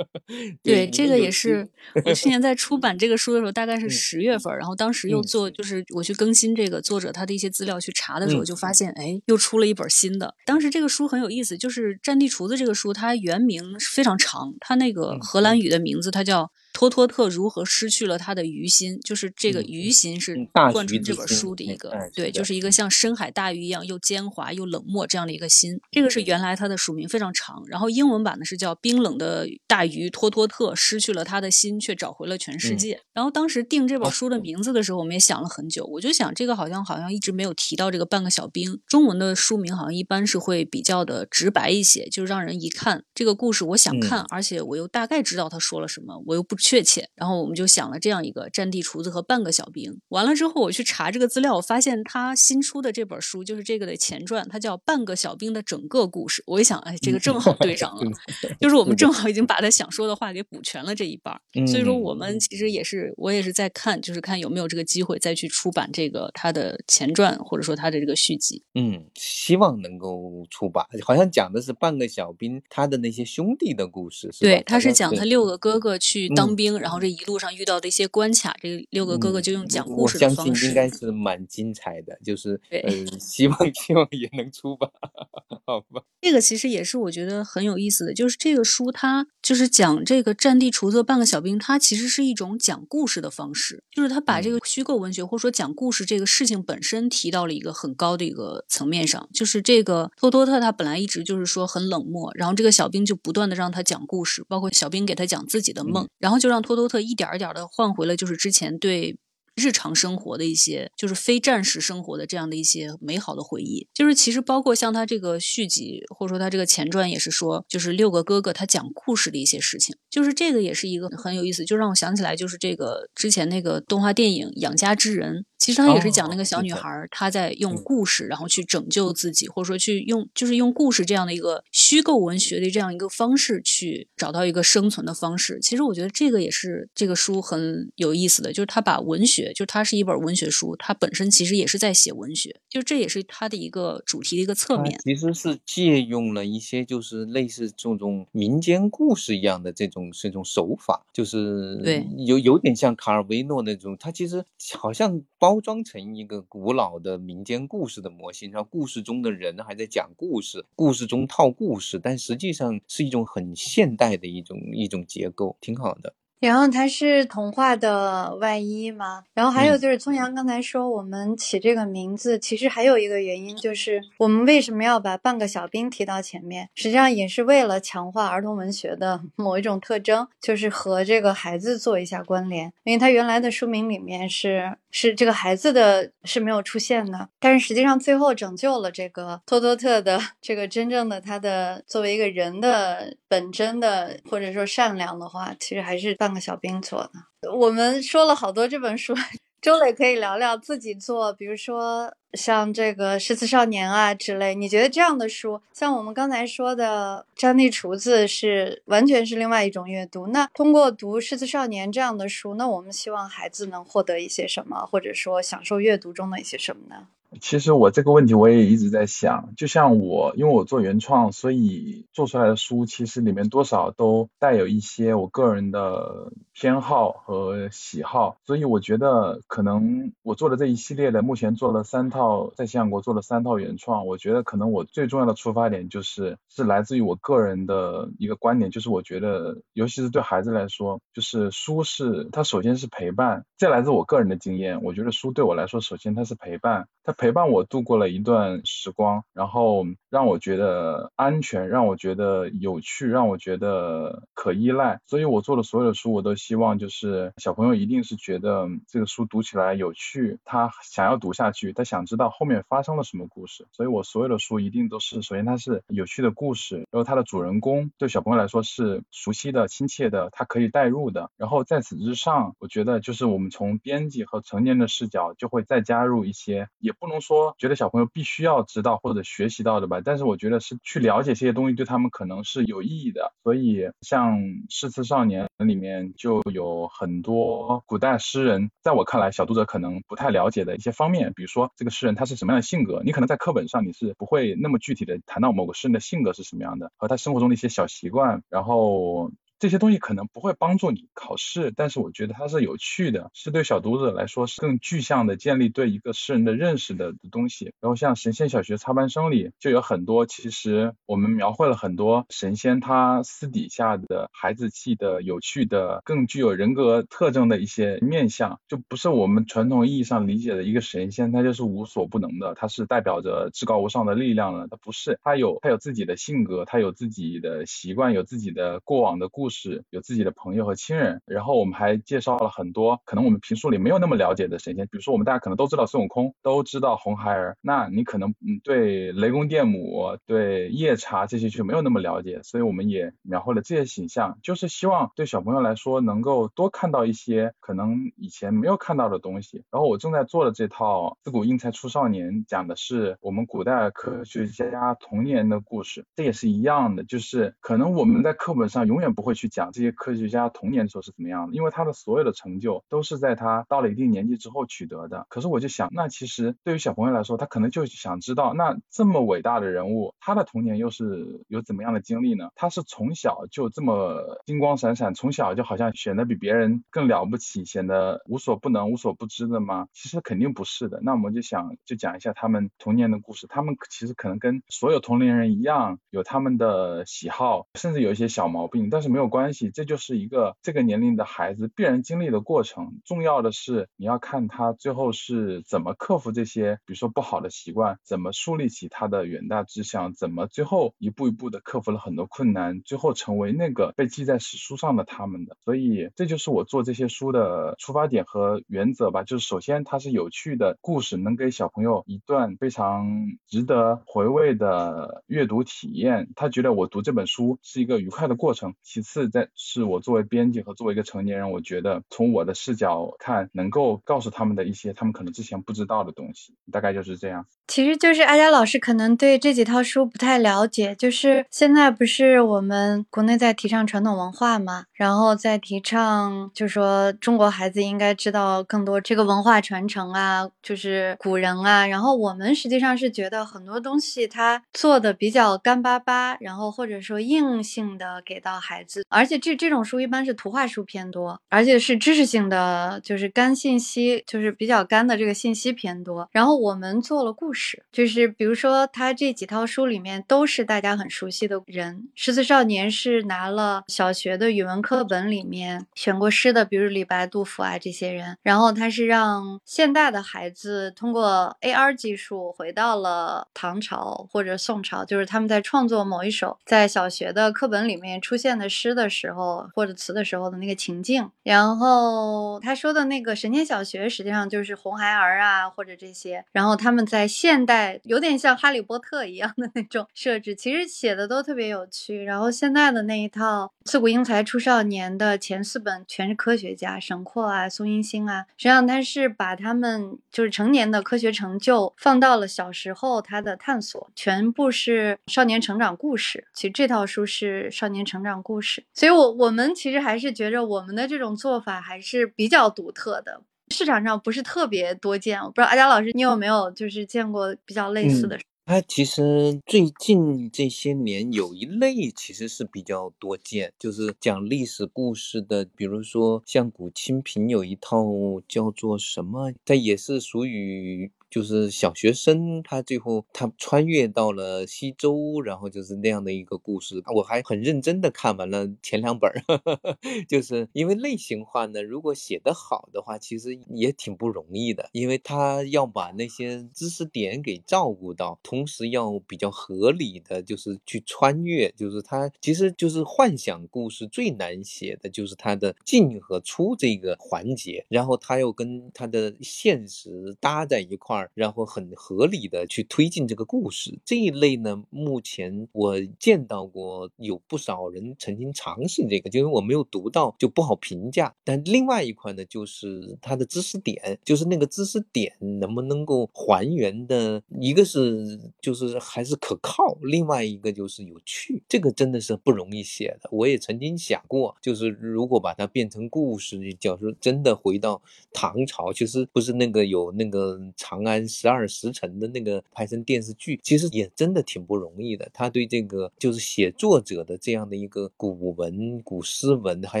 对，这个也是我去年在出版这个书的时候，大概是十月份，然后当时又做，就是我去更新这个作者他的一些资料去查的时候，就发现哎，又出了一本新的。当时这个书很有意思，就是《战地厨子》这个书，它原名非常长，它那个荷兰语的名字它叫。托托特如何失去了他的鱼心？就是这个鱼心是贯穿这本书的一个，对，就是一个像深海大鱼一样又奸猾又冷漠这样的一个心。这个是原来它的署名非常长，然后英文版呢是叫冰冷的大鱼托托特失去了他的心，却找回了全世界。然后当时定这本书的名字的时候，我们也想了很久，我就想这个好像好像一直没有提到这个半个小兵。中文的书名好像一般是会比较的直白一些，就让人一看这个故事我想看，而且我又大概知道他说了什么，我又不。确切，然后我们就想了这样一个战地厨子和半个小兵。完了之后，我去查这个资料，我发现他新出的这本书就是这个的前传，它叫《半个小兵的整个故事》。我一想，哎，这个正好对上了，就是我们正好已经把他想说的话给补全了这一半。所以说，我们其实也是，我也是在看，就是看有没有这个机会再去出版这个他的前传，或者说他的这个续集。嗯，希望能够出版。好像讲的是半个小兵他的那些兄弟的故事，是吧？对，他是讲他六个哥哥去当。兵，然后这一路上遇到的一些关卡，这六个哥哥就用讲故事的方式，应该是蛮精彩的。就是呃，希望 希望也能出吧，好吧。这个其实也是我觉得很有意思的，就是这个书它就是讲这个战地除特半个小兵，它其实是一种讲故事的方式，就是他把这个虚构文学或者说讲故事这个事情本身提到了一个很高的一个层面上。就是这个托托特他本来一直就是说很冷漠，然后这个小兵就不断的让他讲故事，包括小兵给他讲自己的梦，然后就。让托托特一点一点的换回了，就是之前对日常生活的一些，就是非战时生活的这样的一些美好的回忆。就是其实包括像他这个续集，或者说他这个前传，也是说，就是六个哥哥他讲故事的一些事情。就是这个也是一个很有意思，就让我想起来，就是这个之前那个动画电影《养家之人》。其实他也是讲那个小女孩，她在用故事，然后去拯救自己，或者说去用，就是用故事这样的一个虚构文学的这样一个方式去找到一个生存的方式。其实我觉得这个也是这个书很有意思的，就是他把文学，就是它是一本文学书，它本身其实也是在写文学，就这也是它的一个主题的一个侧面。其实是借用了一些就是类似这种民间故事一样的这种这种手法，就是对有有点像卡尔维诺那种，他其实好像包。包装成一个古老的民间故事的模型，然后故事中的人还在讲故事，故事中套故事，但实际上是一种很现代的一种一种结构，挺好的。然后它是童话的外衣吗？然后还有就是聪阳刚才说我们起这个名字，其实还有一个原因就是我们为什么要把半个小兵提到前面？实际上也是为了强化儿童文学的 某一种特征，就是和这个孩子做一下关联。因为它原来的书名里面是是这个孩子的是没有出现的，但是实际上最后拯救了这个托托特的这个真正的他的作为一个人的本真的或者说善良的话，其实还是。半个小兵做的，我们说了好多这本书，周磊可以聊聊自己做，比如说像这个《诗词少年》啊之类。你觉得这样的书，像我们刚才说的《詹妮厨子》，是完全是另外一种阅读。那通过读《诗词少年》这样的书，那我们希望孩子能获得一些什么，或者说享受阅读中的一些什么呢？其实我这个问题我也一直在想，就像我，因为我做原创，所以做出来的书其实里面多少都带有一些我个人的偏好和喜好，所以我觉得可能我做的这一系列的，目前做了三套，在新加坡做了三套原创，我觉得可能我最重要的出发点就是是来自于我个人的一个观点，就是我觉得，尤其是对孩子来说，就是书是它首先是陪伴，这来自我个人的经验，我觉得书对我来说，首先它是陪伴，它。陪伴我度过了一段时光，然后让我觉得安全，让我觉得有趣，让我觉得可依赖。所以我做的所有的书，我都希望就是小朋友一定是觉得这个书读起来有趣，他想要读下去，他想知道后面发生了什么故事。所以我所有的书一定都是，首先它是有趣的故事，然后它的主人公对小朋友来说是熟悉的、亲切的，他可以代入的。然后在此之上，我觉得就是我们从编辑和成年的视角就会再加入一些，也不不能说觉得小朋友必须要知道或者学习到的吧，但是我觉得是去了解这些东西对他们可能是有意义的。所以像《诗词少年》里面就有很多古代诗人，在我看来小读者可能不太了解的一些方面，比如说这个诗人他是什么样的性格，你可能在课本上你是不会那么具体的谈到某个诗人的性格是什么样的，和他生活中的一些小习惯，然后。这些东西可能不会帮助你考试，但是我觉得它是有趣的，是对小读者来说是更具象的建立对一个诗人的认识的的东西。然后像神仙小学插班生里就有很多，其实我们描绘了很多神仙他私底下的孩子气的、有趣的、更具有人格特征的一些面相，就不是我们传统意义上理解的一个神仙，他就是无所不能的，他是代表着至高无上的力量的，他不是，他有他有自己的性格，他有自己的习惯，有自己的过往的故。故事有自己的朋友和亲人，然后我们还介绍了很多可能我们评书里没有那么了解的神仙，比如说我们大家可能都知道孙悟空，都知道红孩儿，那你可能嗯对雷公电母、对夜叉这些就没有那么了解，所以我们也描绘了这些形象，就是希望对小朋友来说能够多看到一些可能以前没有看到的东西。然后我正在做的这套《自古英才出少年》，讲的是我们古代科学家童年的故事，这也是一样的，就是可能我们在课本上永远不会。去讲这些科学家童年的时候是怎么样的，因为他的所有的成就都是在他到了一定年纪之后取得的。可是我就想，那其实对于小朋友来说，他可能就想知道，那这么伟大的人物，他的童年又是有怎么样的经历呢？他是从小就这么金光闪闪，从小就好像显得比别人更了不起，显得无所不能、无所不知的吗？其实肯定不是的。那我们就想就讲一下他们童年的故事。他们其实可能跟所有同龄人一样，有他们的喜好，甚至有一些小毛病，但是没有。关系，这就是一个这个年龄的孩子必然经历的过程。重要的是，你要看他最后是怎么克服这些，比如说不好的习惯，怎么树立起他的远大志向，怎么最后一步一步的克服了很多困难，最后成为那个被记在史书上的他们的。所以，这就是我做这些书的出发点和原则吧。就是首先，它是有趣的故事，能给小朋友一段非常值得回味的阅读体验。他觉得我读这本书是一个愉快的过程。其次，是在是我作为编辑和作为一个成年人，我觉得从我的视角看，能够告诉他们的一些他们可能之前不知道的东西，大概就是这样。其实就是阿佳老师可能对这几套书不太了解，就是现在不是我们国内在提倡传统文化嘛，然后在提倡，就说中国孩子应该知道更多这个文化传承啊，就是古人啊，然后我们实际上是觉得很多东西他做的比较干巴巴，然后或者说硬性的给到孩子。而且这这种书一般是图画书偏多，而且是知识性的，就是干信息，就是比较干的这个信息偏多。然后我们做了故事，就是比如说他这几套书里面都是大家很熟悉的人，《诗词少年》是拿了小学的语文课本里面选过诗的，比如李白、杜甫啊这些人。然后他是让现代的孩子通过 AR 技术回到了唐朝或者宋朝，就是他们在创作某一首在小学的课本里面出现的诗。诗的时候或者词的时候的那个情境，然后他说的那个神仙小学实际上就是红孩儿啊或者这些，然后他们在现代有点像哈利波特一样的那种设置，其实写的都特别有趣。然后现在的那一套自古英才出少年的前四本全是科学家，沈括啊、宋英星啊，实际上他是把他们就是成年的科学成就放到了小时候他的探索，全部是少年成长故事。其实这套书是少年成长故事。所以，我我们其实还是觉着我们的这种做法还是比较独特的，市场上不是特别多见。我不知道阿佳老师你有没有就是见过比较类似的？它其实最近这些年有一类其实是比较多见，就是讲历史故事的，比如说像古清平有一套叫做什么，它也是属于。就是小学生他最后他穿越到了西周，然后就是那样的一个故事。我还很认真的看完了前两本儿，就是因为类型化呢，如果写得好的话，其实也挺不容易的，因为他要把那些知识点给照顾到，同时要比较合理的就是去穿越，就是他其实就是幻想故事最难写的就是他的进和出这个环节，然后他又跟他的现实搭在一块然后很合理的去推进这个故事。这一类呢，目前我见到过有不少人曾经尝试这个，就因为我没有读到，就不好评价。但另外一块呢，就是它的知识点，就是那个知识点能不能够还原的，一个是就是还是可靠，另外一个就是有趣，这个真的是不容易写的。我也曾经想过，就是如果把它变成故事，假如真的回到唐朝，其实不是那个有那个《长安安十二时辰》的那个拍成电视剧，其实也真的挺不容易的。他对这个就是写作者的这样的一个古文、古诗文，还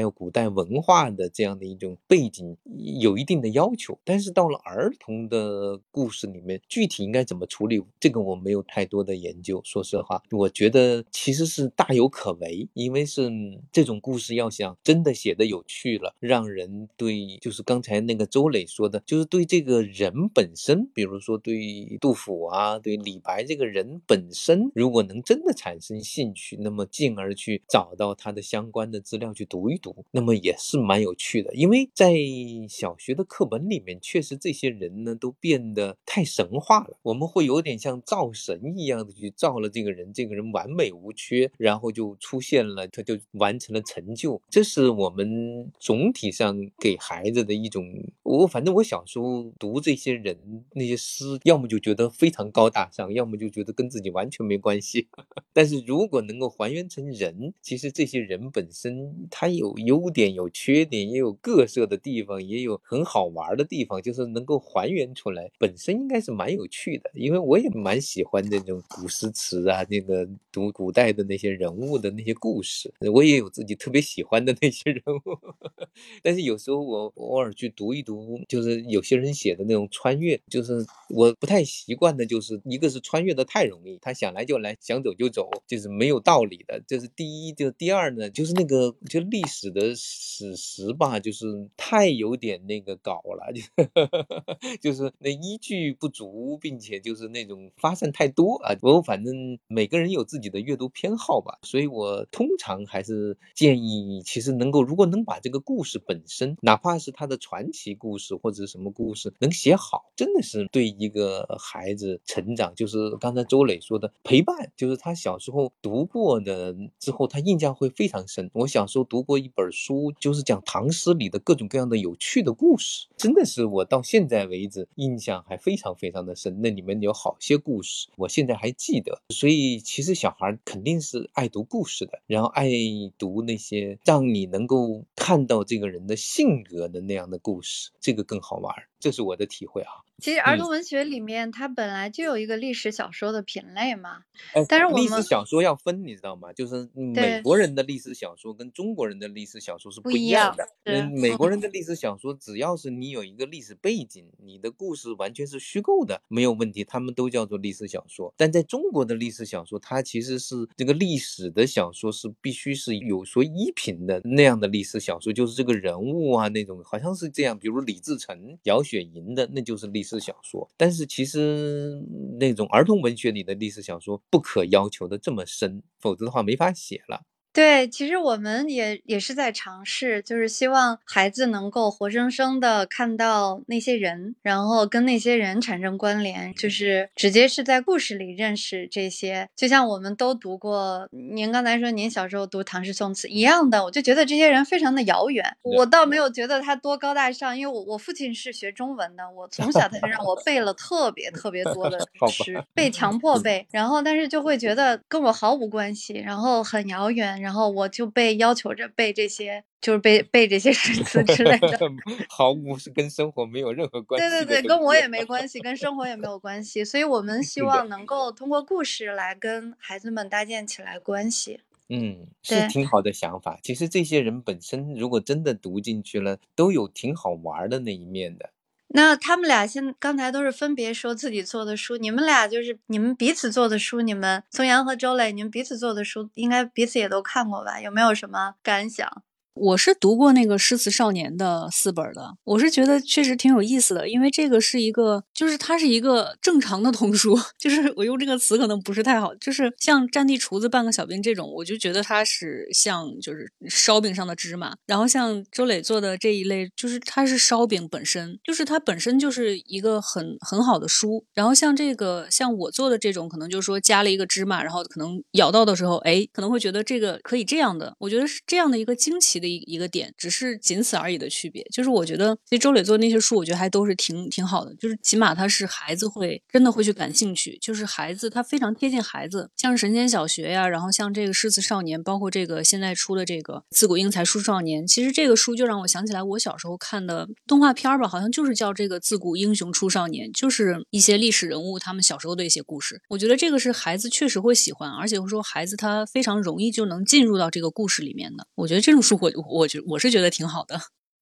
有古代文化的这样的一种背景，有一定的要求。但是到了儿童的故事里面，具体应该怎么处理，这个我没有太多的研究。说实话，我觉得其实是大有可为，因为是这种故事要想真的写的有趣了，让人对就是刚才那个周磊说的，就是对这个人本身，比如说对杜甫啊，对李白这个人本身，如果能真的产生兴趣，那么进而去找到他的相关的资料去读一读，那么也是蛮有趣的。因为在小学的课本里面，确实这些人呢都变得太神话了，我们会有点像造神一样的去造了这个人，这个人完美无缺，然后就出现了，他就完成了成就。这是我们总体上给孩子的一种，我反正我小时候读这些人那些诗，要么就觉得非常高大上，要么就觉得跟自己完全没关系。但是如果能够还原成人，其实这些人本身他有优点有缺点，也有各色的地方，也有很好玩的地方，就是能够还原出来，本身应该是蛮有趣的。因为我也蛮喜欢这种古诗词啊，那个读古代的那些人物的那些故事，我也有自己特别喜欢的那些人物。但是有时候我偶尔去读一读，就是有些人写的那种穿越，就是我不太习惯的，就是一个是穿越的太容易，他想来就来，想走就走，就是没有道理的。这是第一，就第二呢，就是那个就历史的史实吧，就是太有点那个搞了，就就是那依据不足，并且就是那种发散太多啊。我反正每个人有自己的阅读偏好吧，所以我通常还是建议，其实能够如果能把这个故事本身，哪怕是他的传奇故事或者什么故事能写好，真的是对一个孩子成长，就是刚才周磊说的陪伴，就是他小时候读过的之后，他印象会非常深。我小时候读过一本书，就是讲唐诗里的各种各样的有趣的故事，真的是我到现在为止印象还非常非常的深。那里面有好些故事，我现在还记得。所以其实小孩肯定是爱读故事的，然后爱读那些让你能够看到这个人的性格的那样的故事，这个更好玩。这是我的体会啊。其实儿童文学里面，它本来就有一个历史小说的品类嘛。哎，但是我们历史小说要分，你知道吗？就是美国人的历史小说跟中国人的历史小说是不一样的。嗯，美国人的历史小说，只要是你有一个历史背景，你的故事完全是虚构的，没有问题，他们都叫做历史小说。但在中国的历史小说，它其实是这个历史的小说是必须是有所依凭的那样的历史小说，就是这个人物啊那种，好像是这样。比如李自成、姚雪银的，那就是历史小说。但是其实那种儿童文学里的历史小说不可要求的这么深，否则的话没法写了。对，其实我们也也是在尝试，就是希望孩子能够活生生的看到那些人，然后跟那些人产生关联，就是直接是在故事里认识这些。就像我们都读过，您刚才说您小时候读唐诗宋词一样的，我就觉得这些人非常的遥远。我倒没有觉得他多高大上，因为我我父亲是学中文的，我从小他就 让我背了特别特别多的 诗，背强迫背，然后但是就会觉得跟我毫无关系，然后很遥远，然后我就被要求着背这些，就是背背这些诗词之类的。毫无是跟生活没有任何关系。对对对，跟我也没关系，跟生活也没有关系，所以我们希望能够通过故事来跟孩子们搭建起来关系。嗯，是挺好的想法。其实这些人本身，如果真的读进去了，都有挺好玩的那一面的。那他们俩现刚才都是分别说自己做的书，你们俩就是你们彼此做的书，你们宗阳和周磊，你们彼此做的书，应该彼此也都看过吧？有没有什么感想？我是读过那个《诗词少年》的四本的，我是觉得确实挺有意思的，因为这个是一个，就是它是一个正常的童书，就是我用这个词可能不是太好，就是像《战地厨子半个小兵》这种，我就觉得它是像就是烧饼上的芝麻，然后像周磊做的这一类，就是它是烧饼本身，就是它本身就是一个很很好的书，然后像这个像我做的这种，可能就是说加了一个芝麻，然后可能咬到的时候，哎，可能会觉得这个可以这样的，我觉得是这样的一个惊奇的。一一个点，只是仅此而已的区别。就是我觉得，其实周磊做的那些书，我觉得还都是挺挺好的。就是起码他是孩子会真的会去感兴趣，就是孩子他非常贴近孩子。像神仙小学呀，然后像这个诗词少年，包括这个现在出的这个自古英才书少年，其实这个书就让我想起来我小时候看的动画片吧，好像就是叫这个自古英雄出少年，就是一些历史人物他们小时候的一些故事。我觉得这个是孩子确实会喜欢，而且说孩子他非常容易就能进入到这个故事里面的。我觉得这种书我。我觉我是觉得挺好的。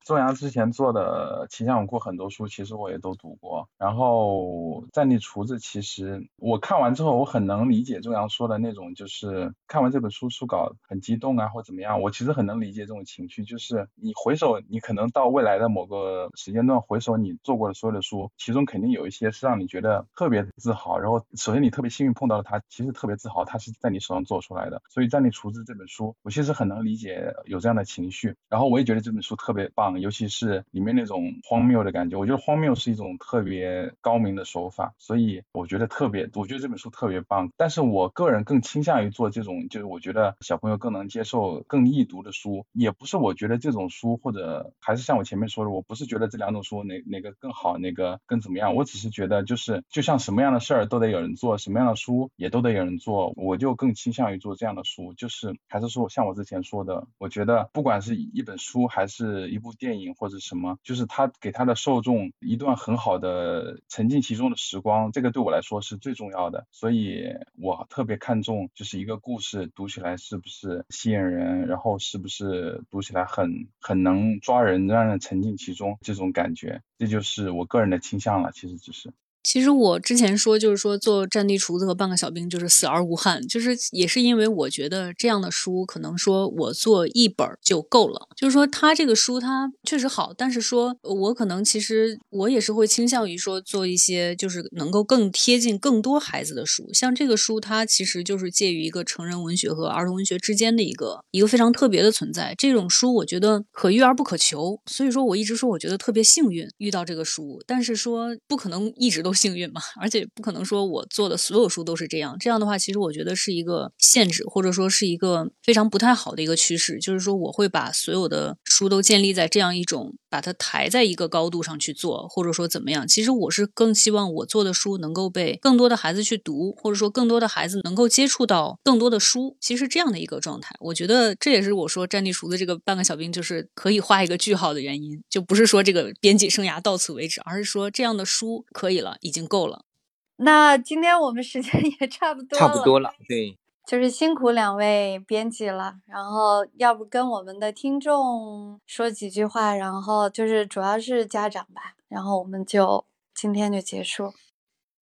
周阳之前做的奇想过很多书，其实我也都读过。然后战地厨子，其实我看完之后，我很能理解周阳说的那种，就是看完这本书书稿很激动啊，或怎么样。我其实很能理解这种情绪，就是你回首，你可能到未来的某个时间段回首你做过的所有的书，其中肯定有一些是让你觉得特别自豪。然后首先你特别幸运碰到了他，其实特别自豪，他是在你手上做出来的。所以战地厨子这本书，我其实很能理解有这样的情绪。然后我也觉得这本书特别棒。尤其是里面那种荒谬的感觉，我觉得荒谬是一种特别高明的手法，所以我觉得特别，我觉得这本书特别棒。但是我个人更倾向于做这种，就是我觉得小朋友更能接受、更易读的书。也不是我觉得这种书，或者还是像我前面说的，我不是觉得这两种书哪哪个更好，哪个更怎么样。我只是觉得，就是就像什么样的事儿都得有人做，什么样的书也都得有人做。我就更倾向于做这样的书，就是还是说像我之前说的，我觉得不管是一本书还是一部电电影或者什么，就是他给他的受众一段很好的沉浸其中的时光，这个对我来说是最重要的。所以我特别看重，就是一个故事读起来是不是吸引人，然后是不是读起来很很能抓人，让人沉浸其中这种感觉，这就是我个人的倾向了。其实只是。其实我之前说，就是说做战地厨子和半个小兵就是死而无憾，就是也是因为我觉得这样的书可能说我做一本就够了。就是说他这个书他确实好，但是说我可能其实我也是会倾向于说做一些就是能够更贴近更多孩子的书。像这个书，它其实就是介于一个成人文学和儿童文学之间的一个一个非常特别的存在。这种书我觉得可遇而不可求，所以说我一直说我觉得特别幸运遇到这个书，但是说不可能一直都。幸运嘛，而且不可能说我做的所有书都是这样。这样的话，其实我觉得是一个限制，或者说是一个非常不太好的一个趋势。就是说，我会把所有的书都建立在这样一种把它抬在一个高度上去做，或者说怎么样。其实我是更希望我做的书能够被更多的孩子去读，或者说更多的孩子能够接触到更多的书。其实这样的一个状态，我觉得这也是我说战地厨子这个半个小兵就是可以画一个句号的原因。就不是说这个编辑生涯到此为止，而是说这样的书可以了。已经够了，那今天我们时间 也差不多了，差不多了，对，就是辛苦两位编辑了。然后要不跟我们的听众说几句话，然后就是主要是家长吧，然后我们就今天就结束。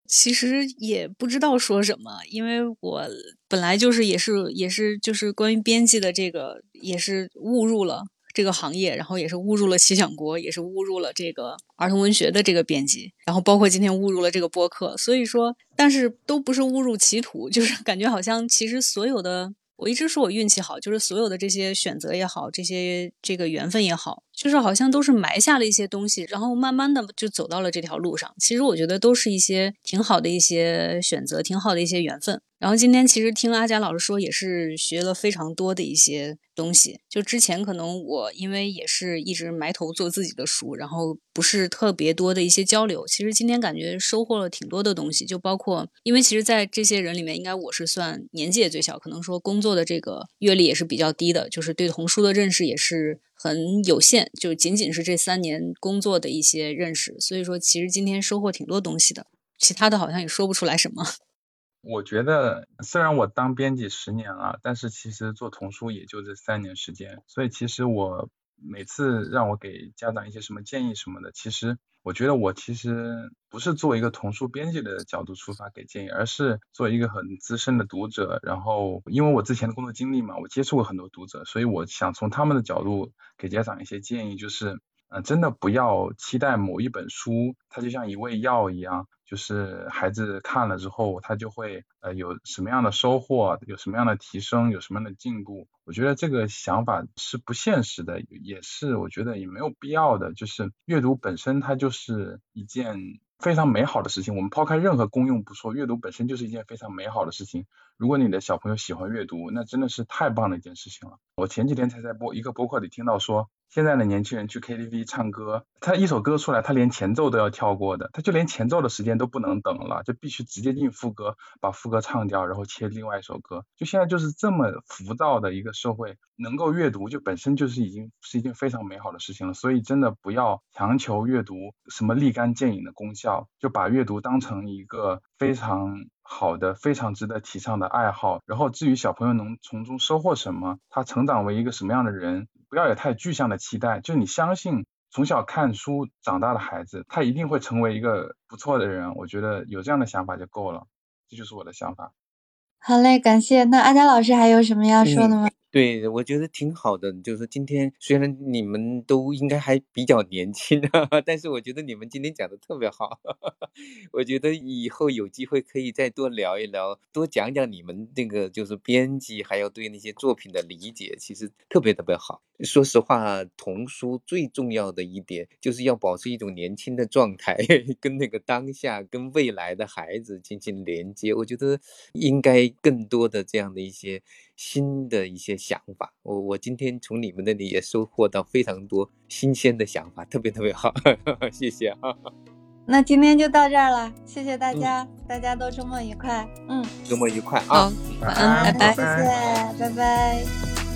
其实也不知道说什么，因为我本来就是也是也是就是关于编辑的这个也是误入了。这个行业，然后也是误入了奇想国，也是误入了这个儿童文学的这个编辑，然后包括今天误入了这个播客，所以说，但是都不是误入歧途，就是 感觉好像其实所有的，我一直说我运气好，就是所有的这些选择也好，这些这个缘分也好，就是好像都是埋下了一些东西，然后慢慢的就走到了这条路上。其实我觉得都是一些挺好的一些选择，挺好的一些缘分。然后今天其实听阿佳老师说，也是学了非常多的一些东西。就之前可能我因为也是一直埋头做自己的书，然后不是特别多的一些交流。其实今天感觉收获了挺多的东西，就包括因为其实，在这些人里面，应该我是算年纪也最小，可能说工作的这个阅历也是比较低的，就是对童书的认识也是很有限，就仅仅是这三年工作的一些认识。所以说，其实今天收获挺多东西的，其他的好像也说不出来什么。我觉得虽然我当编辑十年了，但是其实做童书也就这三年时间，所以其实我每次让我给家长一些什么建议什么的，其实我觉得我其实不是作为一个童书编辑的角度出发给建议，而是作为一个很资深的读者，然后因为我之前的工作经历嘛，我接触过很多读者，所以我想从他们的角度给家长一些建议，就是呃，真的不要期待某一本书，它就像一味药一样。就是孩子看了之后，他就会呃有什么样的收获，有什么样的提升，有什么样的进步。我觉得这个想法是不现实的，也是我觉得也没有必要的。就是阅读本身它就是一件非常美好的事情。我们抛开任何功用不说，阅读本身就是一件非常美好的事情。如果你的小朋友喜欢阅读，那真的是太棒的一件事情了。我前几天才在播一个播客里听到说。现在的年轻人去 KTV 唱歌，他一首歌出来，他连前奏都要跳过的，他就连前奏的时间都不能等了，就必须直接进副歌，把副歌唱掉，然后切另外一首歌。就现在就是这么浮躁的一个社会，能够阅读就本身就是已经是一件非常美好的事情了。所以真的不要强求阅读什么立竿见影的功效，就把阅读当成一个非常好的、非常值得提倡的爱好。然后至于小朋友能从中收获什么，他成长为一个什么样的人。不要有太具象的期待，就你相信从小看书长大的孩子，他一定会成为一个不错的人。我觉得有这样的想法就够了，这就是我的想法。好嘞，感谢。那阿佳老师还有什么要说的吗？对，我觉得挺好的。就是今天虽然你们都应该还比较年轻，但是我觉得你们今天讲的特别好。我觉得以后有机会可以再多聊一聊，多讲讲你们那个就是编辑，还有对那些作品的理解，其实特别特别好。说实话，童书最重要的一点就是要保持一种年轻的状态，跟那个当下、跟未来的孩子进行连接。我觉得应该更多的这样的一些。新的一些想法，我我今天从你们那里也收获到非常多新鲜的想法，特别特别好，谢谢啊。那今天就到这儿了，谢谢大家，大家都周末愉快，嗯，周末愉快啊，晚安，拜拜，谢谢，拜拜。